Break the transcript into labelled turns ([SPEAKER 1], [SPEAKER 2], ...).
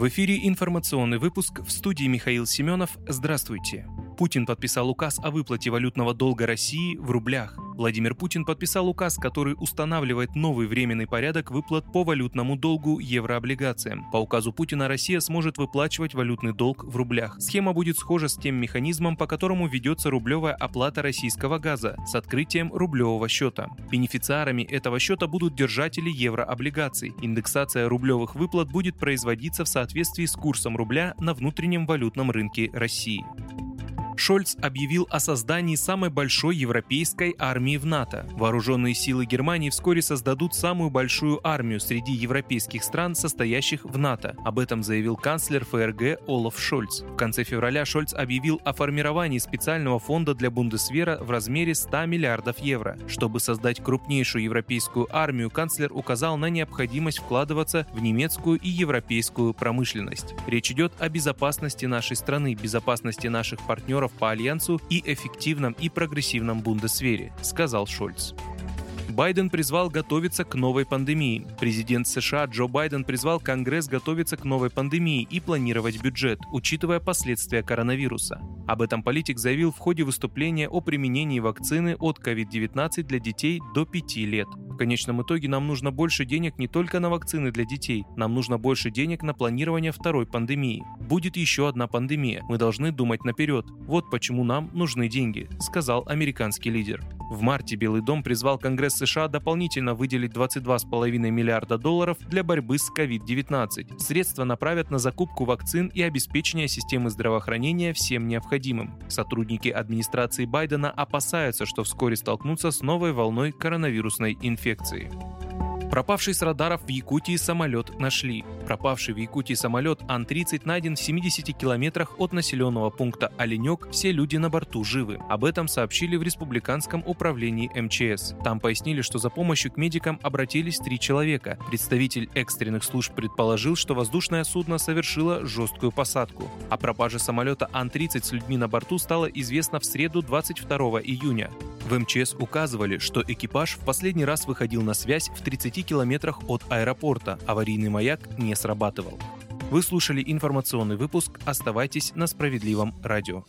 [SPEAKER 1] В эфире информационный выпуск в студии Михаил Семенов. Здравствуйте. Путин подписал указ о выплате валютного долга России в рублях. Владимир Путин подписал указ, который устанавливает новый временный порядок выплат по валютному долгу еврооблигациям. По указу Путина Россия сможет выплачивать валютный долг в рублях. Схема будет схожа с тем механизмом, по которому ведется рублевая оплата российского газа с открытием рублевого счета. Бенефициарами этого счета будут держатели еврооблигаций. Индексация рублевых выплат будет производиться в соответствии с курсом рубля на внутреннем валютном рынке России. Шольц объявил о создании самой большой европейской армии в НАТО. Вооруженные силы Германии вскоре создадут самую большую армию среди европейских стран, состоящих в НАТО. Об этом заявил канцлер ФРГ Олаф Шольц. В конце февраля Шольц объявил о формировании специального фонда для Бундесвера в размере 100 миллиардов евро. Чтобы создать крупнейшую европейскую армию, канцлер указал на необходимость вкладываться в немецкую и европейскую промышленность. Речь идет о безопасности нашей страны, безопасности наших партнеров партнеров по Альянсу и эффективном и прогрессивном Бундесвере, сказал Шольц. Байден призвал готовиться к новой пандемии. Президент США Джо Байден призвал Конгресс готовиться к новой пандемии и планировать бюджет, учитывая последствия коронавируса. Об этом политик заявил в ходе выступления о применении вакцины от COVID-19 для детей до 5 лет конечном итоге нам нужно больше денег не только на вакцины для детей, нам нужно больше денег на планирование второй пандемии. Будет еще одна пандемия, мы должны думать наперед. Вот почему нам нужны деньги, сказал американский лидер. В марте Белый дом призвал Конгресс США дополнительно выделить 22,5 миллиарда долларов для борьбы с COVID-19. Средства направят на закупку вакцин и обеспечение системы здравоохранения всем необходимым. Сотрудники администрации Байдена опасаются, что вскоре столкнутся с новой волной коронавирусной инфекции. Пропавший с радаров в Якутии самолет нашли. Пропавший в Якутии самолет Ан-30 найден в 70 километрах от населенного пункта Оленек, все люди на борту живы. Об этом сообщили в Республиканском управлении МЧС. Там пояснили, что за помощью к медикам обратились три человека. Представитель экстренных служб предположил, что воздушное судно совершило жесткую посадку. О пропаже самолета Ан-30 с людьми на борту стало известно в среду 22 июня. В МЧС указывали, что экипаж в последний раз выходил на связь в 30 километрах от аэропорта. Аварийный маяк не срабатывал. Вы слушали информационный выпуск. Оставайтесь на справедливом радио.